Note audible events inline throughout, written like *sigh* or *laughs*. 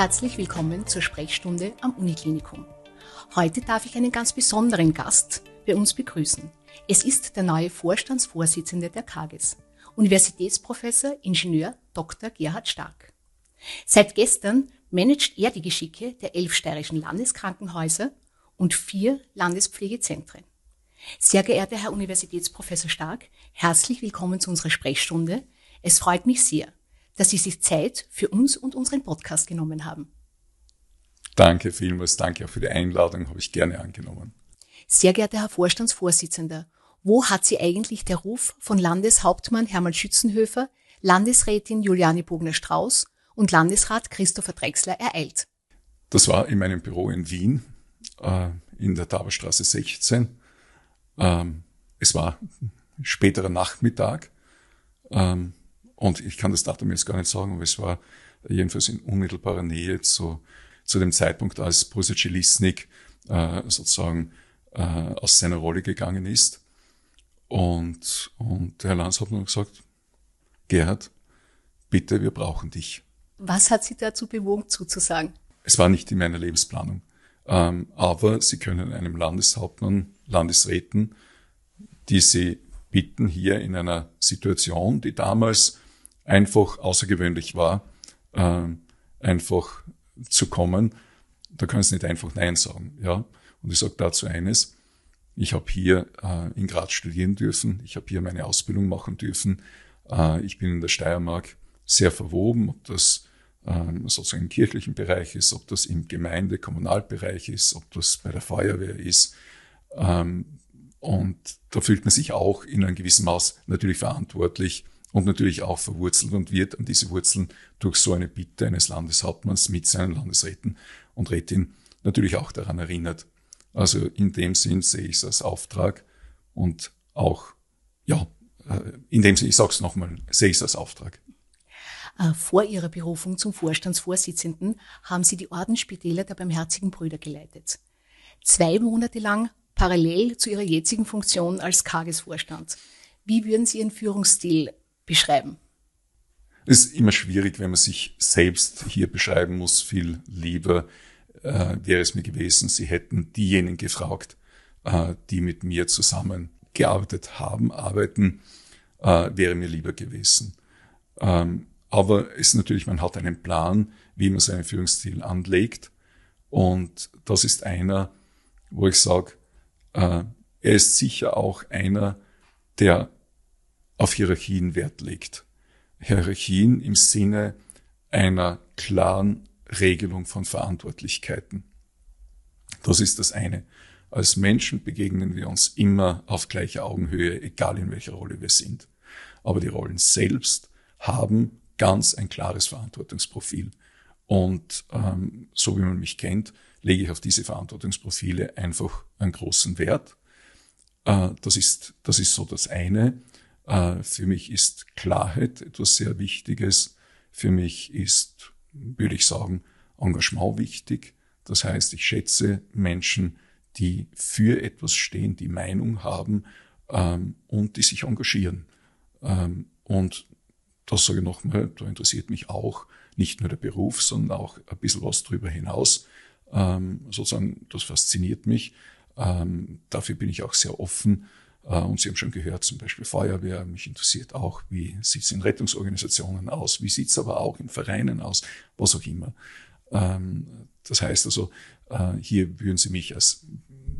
Herzlich willkommen zur Sprechstunde am Uniklinikum. Heute darf ich einen ganz besonderen Gast bei uns begrüßen. Es ist der neue Vorstandsvorsitzende der KAGES, Universitätsprofessor Ingenieur Dr. Gerhard Stark. Seit gestern managt er die Geschicke der elf steirischen Landeskrankenhäuser und vier Landespflegezentren. Sehr geehrter Herr Universitätsprofessor Stark, herzlich willkommen zu unserer Sprechstunde. Es freut mich sehr, dass Sie sich Zeit für uns und unseren Podcast genommen haben. Danke vielmals, danke auch für die Einladung, habe ich gerne angenommen. Sehr geehrter Herr Vorstandsvorsitzender, wo hat Sie eigentlich der Ruf von Landeshauptmann Hermann Schützenhöfer, Landesrätin Juliane Bogner-Strauß und Landesrat Christopher Drexler ereilt? Das war in meinem Büro in Wien, äh, in der Taberstraße 16. Ähm, es war späterer Nachmittag. Ähm, und ich kann das Datum jetzt gar nicht sagen, aber es war jedenfalls in unmittelbarer Nähe zu, zu dem Zeitpunkt, als Bruce Lisnik äh, sozusagen äh, aus seiner Rolle gegangen ist. Und, und Herr Lanz hat nur gesagt, Gerhard, bitte, wir brauchen dich. Was hat Sie dazu bewogen zuzusagen? Es war nicht in meiner Lebensplanung. Ähm, aber Sie können einem Landeshauptmann, Landesräten, die Sie bitten, hier in einer Situation, die damals einfach außergewöhnlich war, äh, einfach zu kommen. Da können Sie nicht einfach Nein sagen. Ja? Und ich sage dazu eines, ich habe hier äh, in Graz studieren dürfen, ich habe hier meine Ausbildung machen dürfen, äh, ich bin in der Steiermark sehr verwoben, ob das ähm, sozusagen im kirchlichen Bereich ist, ob das im Gemeinde-, Kommunalbereich ist, ob das bei der Feuerwehr ist. Ähm, und da fühlt man sich auch in einem gewissen Maß natürlich verantwortlich und natürlich auch verwurzelt und wird an diese Wurzeln durch so eine Bitte eines Landeshauptmanns mit seinen Landesräten und Rätin natürlich auch daran erinnert. Also in dem Sinn sehe ich es als Auftrag und auch, ja, äh, in dem Sinn, ich sage es nochmal, sehe ich es als Auftrag. Äh, vor Ihrer Berufung zum Vorstandsvorsitzenden haben Sie die Ordensspitäler der Barmherzigen Brüder geleitet. Zwei Monate lang parallel zu Ihrer jetzigen Funktion als Kagesvorstand. Wie würden Sie Ihren Führungsstil beschreiben? Es ist immer schwierig, wenn man sich selbst hier beschreiben muss. Viel lieber äh, wäre es mir gewesen, Sie hätten diejenigen gefragt, äh, die mit mir zusammengearbeitet haben, arbeiten, äh, wäre mir lieber gewesen. Ähm, aber es ist natürlich, man hat einen Plan, wie man seinen Führungsstil anlegt. Und das ist einer, wo ich sage, äh, er ist sicher auch einer, der auf Hierarchien Wert legt. Hierarchien im Sinne einer klaren Regelung von Verantwortlichkeiten. Das ist das eine. Als Menschen begegnen wir uns immer auf gleicher Augenhöhe, egal in welcher Rolle wir sind. Aber die Rollen selbst haben ganz ein klares Verantwortungsprofil. Und ähm, so wie man mich kennt, lege ich auf diese Verantwortungsprofile einfach einen großen Wert. Äh, das, ist, das ist so das eine. Äh, für mich ist Klarheit etwas sehr Wichtiges. Für mich ist, würde ich sagen, Engagement wichtig. Das heißt, ich schätze Menschen, die für etwas stehen, die Meinung haben ähm, und die sich engagieren. Ähm, und das sage ich nochmal, da interessiert mich auch nicht nur der Beruf, sondern auch ein bisschen was darüber hinaus. Ähm, sozusagen, das fasziniert mich. Ähm, dafür bin ich auch sehr offen und Sie haben schon gehört, zum Beispiel Feuerwehr, mich interessiert auch, wie sieht es in Rettungsorganisationen aus, wie sieht es aber auch in Vereinen aus, was auch immer. Ähm, das heißt also, äh, hier würden Sie mich als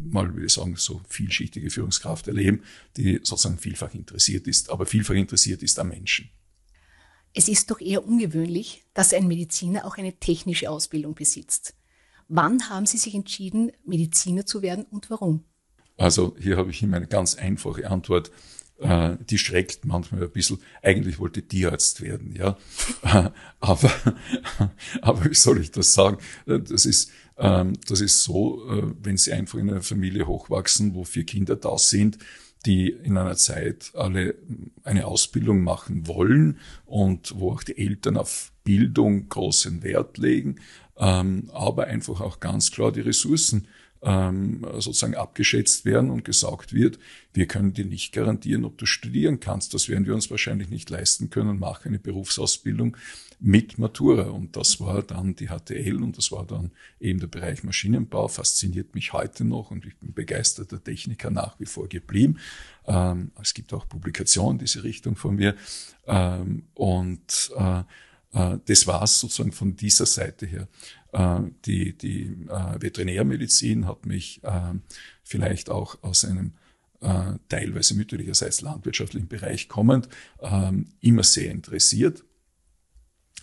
mal würde ich sagen, so vielschichtige Führungskraft erleben, die sozusagen vielfach interessiert ist, aber vielfach interessiert ist am Menschen. Es ist doch eher ungewöhnlich, dass ein Mediziner auch eine technische Ausbildung besitzt. Wann haben Sie sich entschieden, Mediziner zu werden und warum? Also hier habe ich immer eine ganz einfache Antwort. äh, die schreckt manchmal ein bisschen. Eigentlich wollte Tierarzt werden, ja. *laughs* aber, *laughs* aber wie soll ich das sagen? Das ist, ähm, das ist so, äh, wenn Sie einfach in einer Familie hochwachsen, wo vier Kinder da sind, die in einer Zeit alle eine Ausbildung machen wollen und wo auch die Eltern auf Bildung großen Wert legen, ähm, aber einfach auch ganz klar die Ressourcen ähm, sozusagen abgeschätzt werden und gesagt wird, wir können dir nicht garantieren, ob du studieren kannst. Das werden wir uns wahrscheinlich nicht leisten können, mache eine Berufsausbildung mit Matura. Und das war dann die HTL und das war dann eben der Bereich Maschinenbau, fasziniert mich heute noch und ich bin begeisterter Techniker nach wie vor geblieben. Ähm, es gibt auch Publikationen in diese Richtung von mir. Ähm, und äh, das war es sozusagen von dieser Seite her. Äh, die, die äh, Veterinärmedizin hat mich vielleicht auch aus einem teilweise mütterlicherseits landwirtschaftlichen Bereich kommend ähm, immer sehr interessiert.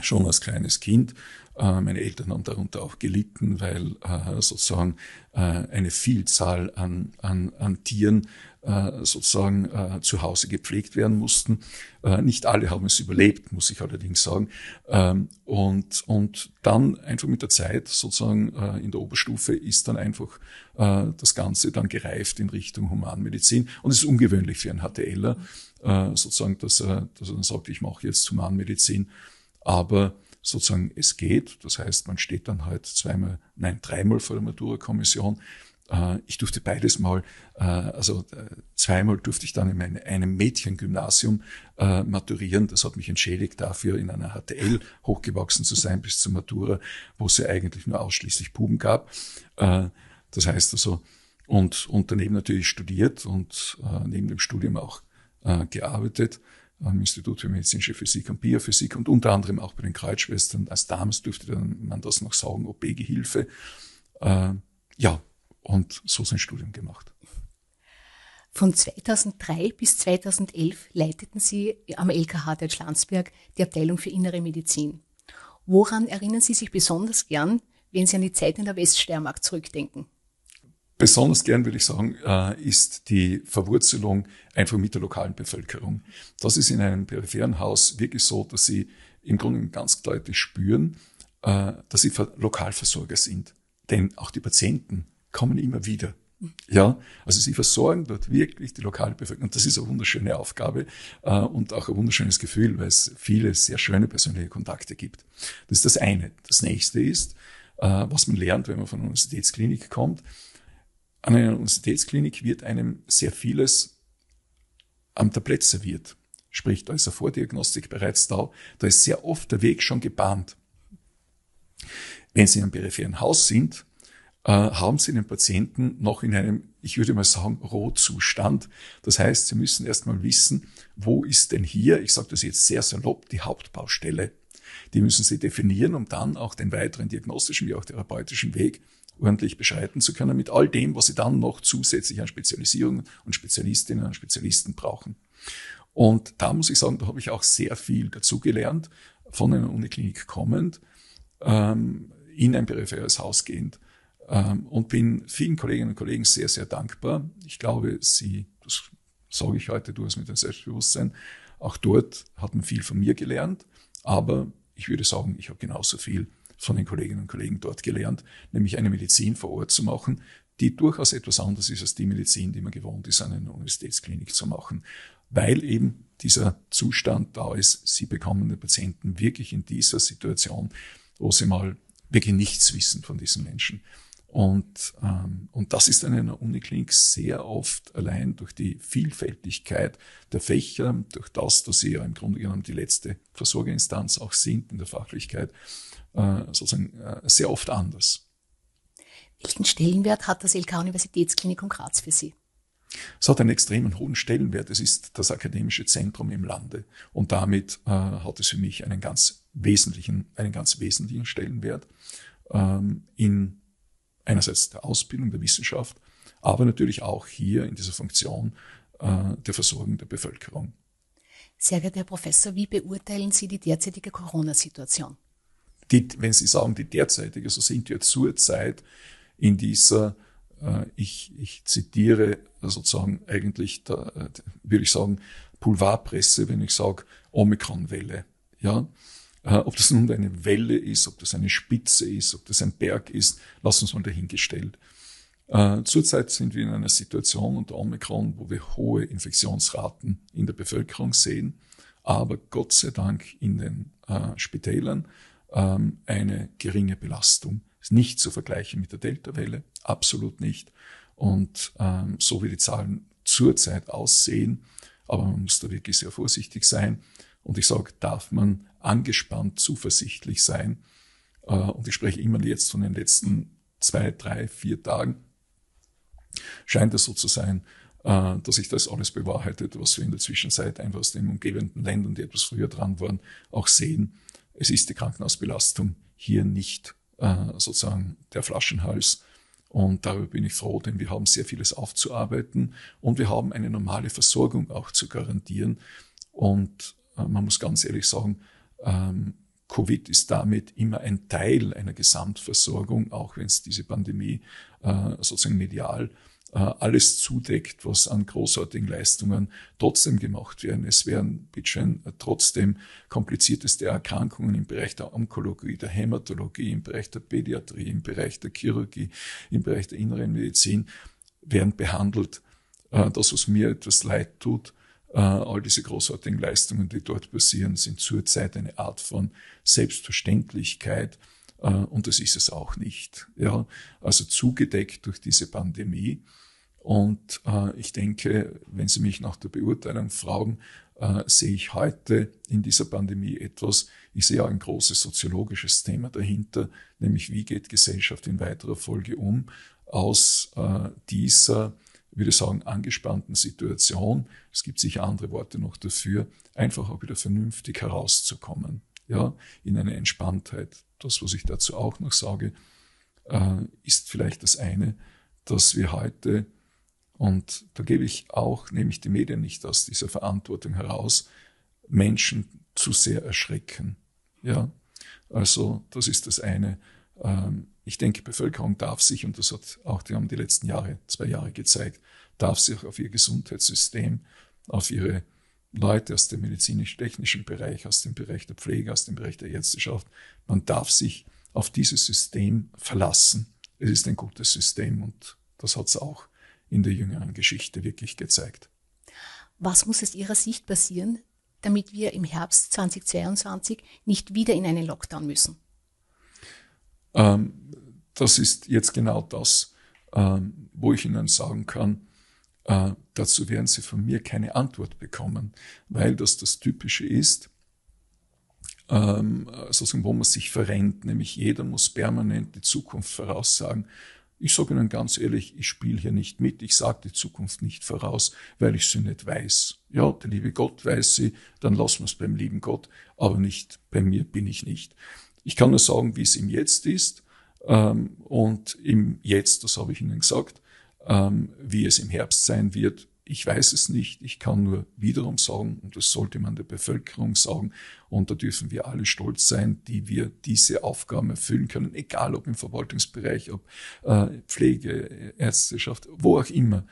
Schon als kleines Kind. Meine Eltern haben darunter auch gelitten, weil sozusagen eine Vielzahl an, an, an Tieren äh, sozusagen äh, zu Hause gepflegt werden mussten. Äh, nicht alle haben es überlebt, muss ich allerdings sagen. Ähm, und, und dann einfach mit der Zeit sozusagen äh, in der Oberstufe ist dann einfach äh, das Ganze dann gereift in Richtung Humanmedizin. Und es ist ungewöhnlich für einen HTLer, äh, sozusagen, dass er, dass er dann sagt, ich mache jetzt Humanmedizin. Aber sozusagen es geht. Das heißt, man steht dann halt zweimal, nein, dreimal vor der Matura-Kommission äh, ich durfte beides mal, äh, also äh, zweimal durfte ich dann in einem Mädchengymnasium maturieren. Das hat mich entschädigt dafür, in einer HTL hochgewachsen zu sein bis zur Matura, wo es ja eigentlich nur ausschließlich Buben gab. Das heißt also, und, und daneben natürlich studiert und neben dem Studium auch gearbeitet am Institut für medizinische Physik und Biophysik und unter anderem auch bei den Kreuzschwestern. Als damals dürfte man das noch sagen, OP-Gehilfe. ja, und so sein Studium gemacht. Von 2003 bis 2011 leiteten Sie am LKH Deutschlandsberg die Abteilung für Innere Medizin. Woran erinnern Sie sich besonders gern, wenn Sie an die Zeit in der Weststeiermark zurückdenken? Besonders gern würde ich sagen, äh, ist die Verwurzelung einfach mit der lokalen Bevölkerung. Das ist in einem peripheren Haus wirklich so, dass Sie im Grunde ganz deutlich spüren, äh, dass Sie Lokalversorger sind. Denn auch die Patienten kommen immer wieder. Ja, also sie versorgen dort wirklich die lokale Bevölkerung. Und das ist eine wunderschöne Aufgabe äh, und auch ein wunderschönes Gefühl, weil es viele sehr schöne persönliche Kontakte gibt. Das ist das eine. Das nächste ist, äh, was man lernt, wenn man von einer Universitätsklinik kommt. An einer Universitätsklinik wird einem sehr vieles am Tablett serviert. Sprich, da ist eine Vordiagnostik bereits da. Da ist sehr oft der Weg schon gebahnt. Wenn Sie in einem peripheren Haus sind, äh, haben Sie den Patienten noch in einem, ich würde mal sagen, Rohzustand. Das heißt, Sie müssen erstmal wissen, wo ist denn hier, ich sage das jetzt sehr salopp, die Hauptbaustelle. Die müssen Sie definieren, um dann auch den weiteren diagnostischen wie auch therapeutischen Weg ordentlich beschreiten zu können mit all dem, was Sie dann noch zusätzlich an Spezialisierungen und Spezialistinnen und Spezialisten brauchen. Und da muss ich sagen, da habe ich auch sehr viel dazugelernt, von einer Uniklinik kommend, ähm, in ein peripheres Haus gehend. Ähm, und bin vielen Kolleginnen und Kollegen sehr, sehr dankbar. Ich glaube, sie, das sage ich heute durchaus mit dem Selbstbewusstsein, auch dort hat man viel von mir gelernt, aber ich würde sagen, ich habe genauso viel von den Kolleginnen und Kollegen dort gelernt, nämlich eine Medizin vor Ort zu machen, die durchaus etwas anders ist als die Medizin, die man gewohnt ist, an einer Universitätsklinik zu machen, weil eben dieser Zustand da ist, sie bekommen den Patienten wirklich in dieser Situation, wo sie mal wirklich nichts wissen von diesen Menschen. Und, ähm, und das ist an einer Uniklinik sehr oft allein durch die Vielfältigkeit der Fächer, durch das, dass sie ja im Grunde genommen die letzte Versorgerinstanz auch sind in der Fachlichkeit, äh, sozusagen äh, sehr oft anders. Welchen Stellenwert hat das LK-Universitätsklinikum Graz für Sie? Es hat einen extremen hohen Stellenwert. Es ist das akademische Zentrum im Lande. Und damit äh, hat es für mich einen ganz wesentlichen, einen ganz wesentlichen Stellenwert ähm, in einerseits der Ausbildung, der Wissenschaft, aber natürlich auch hier in dieser Funktion äh, der Versorgung der Bevölkerung. Sehr geehrter Herr Professor, wie beurteilen Sie die derzeitige Corona-Situation? Die, wenn Sie sagen, die derzeitige, so sind wir zurzeit in dieser äh, ich, ich zitiere sozusagen eigentlich, da, äh, würde ich sagen, Boulevardpresse, wenn ich sage Omikron-Welle. Ja? Äh, ob das nun eine Welle ist, ob das eine Spitze ist, ob das ein Berg ist, lass uns mal dahingestellt. Äh, zurzeit sind wir in einer Situation unter Omikron, wo wir hohe Infektionsraten in der Bevölkerung sehen, aber Gott sei Dank in den äh, Spitälern ähm, eine geringe Belastung. Ist nicht zu vergleichen mit der Delta-Welle, absolut nicht. Und ähm, so wie die Zahlen zurzeit aussehen, aber man muss da wirklich sehr vorsichtig sein. Und ich sage, darf man angespannt zuversichtlich sein. Äh, und ich spreche immer jetzt von den letzten zwei, drei, vier Tagen scheint es so zu sein, äh, dass sich das alles bewahrheitet, was wir in der Zwischenzeit einfach aus den umgebenden Ländern, die etwas früher dran waren, auch sehen. Es ist die Krankenhausbelastung hier nicht äh, sozusagen der Flaschenhals. Und darüber bin ich froh, denn wir haben sehr vieles aufzuarbeiten und wir haben eine normale Versorgung auch zu garantieren. Und man muss ganz ehrlich sagen, ähm, Covid ist damit immer ein Teil einer Gesamtversorgung, auch wenn es diese Pandemie äh, sozusagen medial äh, alles zudeckt, was an großartigen Leistungen trotzdem gemacht werden. Es werden bitteschön trotzdem komplizierteste Erkrankungen im Bereich der Onkologie, der Hämatologie, im Bereich der Pädiatrie, im Bereich der Chirurgie, im Bereich der inneren Medizin werden behandelt. Äh, das, was mir etwas leid tut, äh, all diese großartigen Leistungen, die dort passieren, sind zurzeit eine Art von Selbstverständlichkeit. Äh, und das ist es auch nicht. Ja, also zugedeckt durch diese Pandemie. Und äh, ich denke, wenn Sie mich nach der Beurteilung fragen, sehe ich heute in dieser Pandemie etwas, ich sehe auch ein großes soziologisches Thema dahinter, nämlich wie geht Gesellschaft in weiterer Folge um aus dieser würde sagen, angespannten Situation, es gibt sicher andere Worte noch dafür, einfach auch wieder vernünftig herauszukommen, ja, in eine Entspanntheit. Das, was ich dazu auch noch sage, äh, ist vielleicht das eine, dass wir heute, und da gebe ich auch, nehme ich die Medien nicht aus dieser Verantwortung heraus, Menschen zu sehr erschrecken. Ja, also das ist das eine. Ähm, ich denke, Bevölkerung darf sich, und das hat auch die haben die letzten Jahre, zwei Jahre gezeigt, darf sich auf ihr Gesundheitssystem, auf ihre Leute aus dem medizinisch-technischen Bereich, aus dem Bereich der Pflege, aus dem Bereich der Ärzteschaft, man darf sich auf dieses System verlassen. Es ist ein gutes System und das hat es auch in der jüngeren Geschichte wirklich gezeigt. Was muss aus Ihrer Sicht passieren, damit wir im Herbst 2022 nicht wieder in einen Lockdown müssen? Ähm, das ist jetzt genau das, ähm, wo ich Ihnen sagen kann, äh, dazu werden Sie von mir keine Antwort bekommen, weil das das Typische ist, ähm, sozusagen, wo man sich verrennt, nämlich jeder muss permanent die Zukunft voraussagen. Ich sage Ihnen ganz ehrlich, ich spiele hier nicht mit, ich sage die Zukunft nicht voraus, weil ich sie nicht weiß. Ja, der liebe Gott weiß sie, dann lassen wir es beim lieben Gott, aber nicht bei mir bin ich nicht. Ich kann nur sagen, wie es im Jetzt ist ähm, und im Jetzt, das habe ich Ihnen gesagt, ähm, wie es im Herbst sein wird. Ich weiß es nicht. Ich kann nur wiederum sagen, und das sollte man der Bevölkerung sagen, und da dürfen wir alle stolz sein, die wir diese Aufgaben erfüllen können, egal ob im Verwaltungsbereich, ob äh, Pflege, Ärzteschaft, wo auch immer.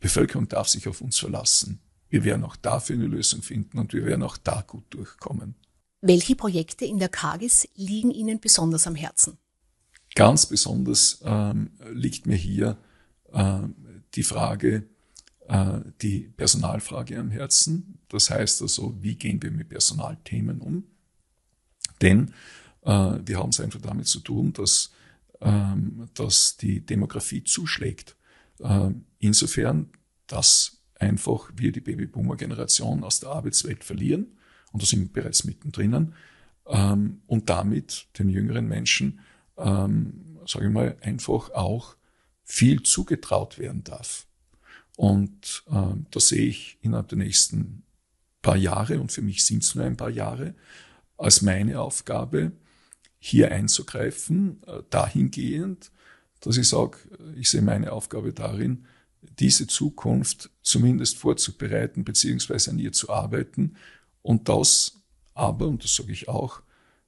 Bevölkerung darf sich auf uns verlassen. Wir werden auch dafür eine Lösung finden und wir werden auch da gut durchkommen. Welche Projekte in der KAGES liegen Ihnen besonders am Herzen? Ganz besonders ähm, liegt mir hier äh, die Frage, äh, die Personalfrage am Herzen. Das heißt also, wie gehen wir mit Personalthemen um? Denn äh, wir haben es einfach damit zu tun, dass, ähm, dass die Demografie zuschlägt. Äh, insofern, dass einfach wir die Babyboomer-Generation aus der Arbeitswelt verlieren, und da sind wir bereits mittendrin, ähm, und damit den jüngeren Menschen ähm, sage ich mal, einfach auch viel zugetraut werden darf. Und äh, da sehe ich innerhalb der nächsten paar Jahre, und für mich sind es nur ein paar Jahre, als meine Aufgabe, hier einzugreifen, äh, dahingehend, dass ich sage, ich sehe meine Aufgabe darin, diese Zukunft zumindest vorzubereiten, beziehungsweise an ihr zu arbeiten und das aber, und das sage ich auch,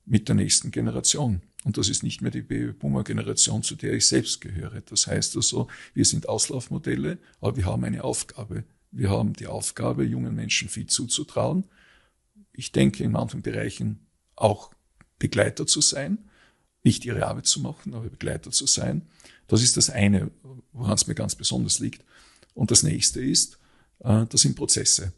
mit der nächsten Generation. Und das ist nicht mehr die Babyboomer-Generation, zu der ich selbst gehöre. Das heißt also, wir sind Auslaufmodelle, aber wir haben eine Aufgabe. Wir haben die Aufgabe, jungen Menschen viel zuzutrauen. Ich denke, in manchen Bereichen auch Begleiter zu sein, nicht ihre Arbeit zu machen, aber Begleiter zu sein. Das ist das eine, woran es mir ganz besonders liegt. Und das nächste ist, äh, das sind Prozesse.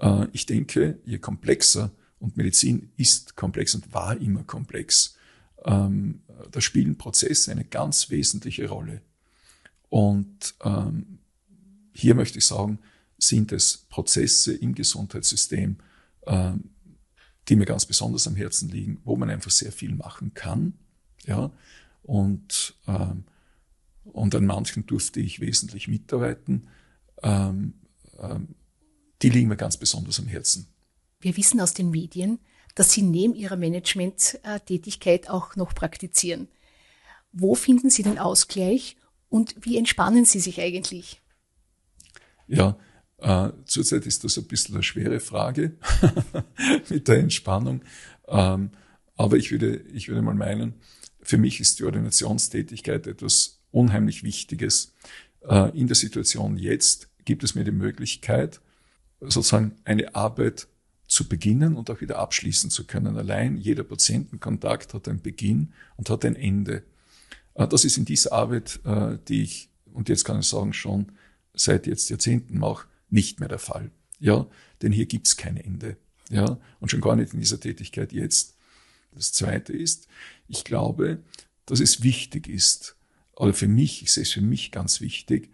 Äh, ich denke, je komplexer, und Medizin ist komplex und war immer komplex, ähm, da spielen Prozesse eine ganz wesentliche Rolle. Und ähm, hier möchte ich sagen, sind es Prozesse im Gesundheitssystem, ähm, die mir ganz besonders am Herzen liegen, wo man einfach sehr viel machen kann. Ja, und, und an manchen durfte ich wesentlich mitarbeiten. Die liegen mir ganz besonders am Herzen. Wir wissen aus den Medien, dass Sie neben Ihrer Management-Tätigkeit auch noch praktizieren. Wo finden Sie den Ausgleich und wie entspannen Sie sich eigentlich? Ja, äh, zurzeit ist das ein bisschen eine schwere Frage *laughs* mit der Entspannung. Ähm, aber ich würde, ich würde mal meinen, für mich ist die Ordinationstätigkeit etwas unheimlich Wichtiges. Äh, in der Situation jetzt gibt es mir die Möglichkeit, sozusagen eine Arbeit zu beginnen und auch wieder abschließen zu können. Allein jeder Patientenkontakt hat einen Beginn und hat ein Ende. Äh, das ist in dieser Arbeit, äh, die ich, und jetzt kann ich sagen, schon seit jetzt Jahrzehnten mache, nicht mehr der Fall. Ja, denn hier gibt's kein Ende. Ja, und schon gar nicht in dieser Tätigkeit jetzt. Das zweite ist, ich glaube, dass es wichtig ist, oder für mich, ich sehe es für mich ganz wichtig,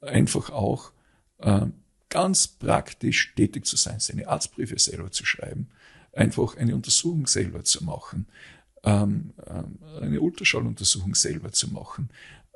einfach auch äh, ganz praktisch tätig zu sein, seine Arztbriefe selber zu schreiben, einfach eine Untersuchung selber zu machen, ähm, ähm, eine Ultraschalluntersuchung selber zu machen,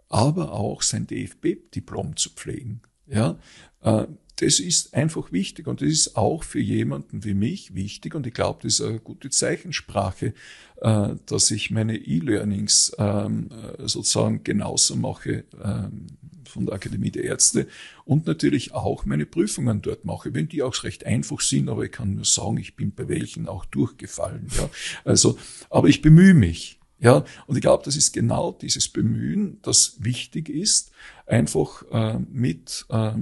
aber auch sein DFB-Diplom zu pflegen. Ja, äh, das ist einfach wichtig und das ist auch für jemanden wie mich wichtig und ich glaube, das ist eine gute Zeichensprache, äh, dass ich meine E-Learnings ähm, äh, sozusagen genauso mache ähm, von der Akademie der Ärzte und natürlich auch meine Prüfungen dort mache, wenn die auch recht einfach sind, aber ich kann nur sagen, ich bin bei welchen auch durchgefallen. Ja. Also, aber ich bemühe mich. Ja, und ich glaube, das ist genau dieses Bemühen, das wichtig ist, einfach äh, mit äh,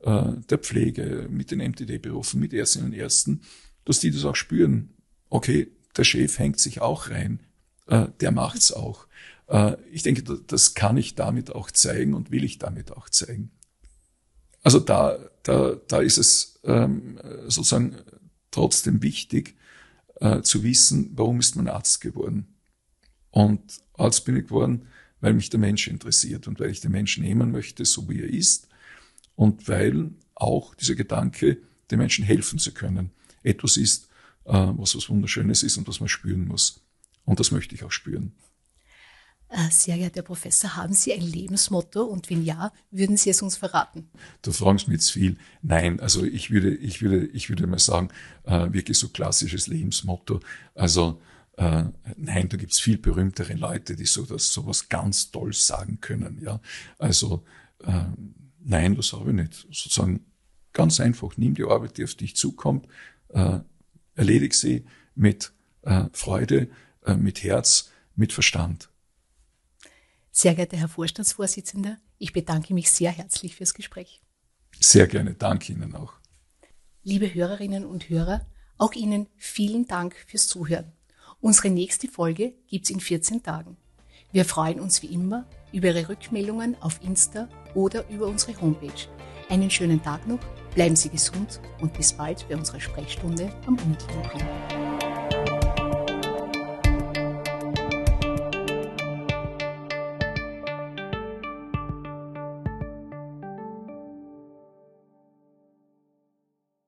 äh der Pflege, mit den MTD-Berufen, mit Ärztinnen und Ärzten, dass die das auch spüren. Okay, der Chef hängt sich auch rein, äh, der macht's auch. Äh, ich denke, das kann ich damit auch zeigen und will ich damit auch zeigen. Also da, da, da ist es ähm, sozusagen trotzdem wichtig zu wissen, warum ist man Arzt geworden. Und Arzt bin ich geworden, weil mich der Mensch interessiert und weil ich den Menschen nehmen möchte, so wie er ist. Und weil auch dieser Gedanke, den Menschen helfen zu können, etwas ist, äh, was was Wunderschönes ist und was man spüren muss. Und das möchte ich auch spüren. Äh, sehr geehrter Herr Professor, haben Sie ein Lebensmotto und wenn ja, würden Sie es uns verraten? Du fragst mich jetzt viel. Nein, also ich würde, ich würde, ich würde mal sagen, äh, wirklich so klassisches Lebensmotto. Also äh, nein, da gibt's viel berühmtere Leute, die so das sowas ganz toll sagen können. Ja, also äh, nein, das habe ich nicht. Sozusagen ganz einfach, nimm die Arbeit, die auf dich zukommt, äh, erledig sie mit äh, Freude, äh, mit Herz, mit Verstand. Sehr geehrter Herr Vorstandsvorsitzender, ich bedanke mich sehr herzlich fürs Gespräch. Sehr gerne, danke Ihnen auch. Liebe Hörerinnen und Hörer, auch Ihnen vielen Dank fürs Zuhören. Unsere nächste Folge gibt's in 14 Tagen. Wir freuen uns wie immer über Ihre Rückmeldungen auf Insta oder über unsere Homepage. Einen schönen Tag noch, bleiben Sie gesund und bis bald bei unserer Sprechstunde am Uniklinikum.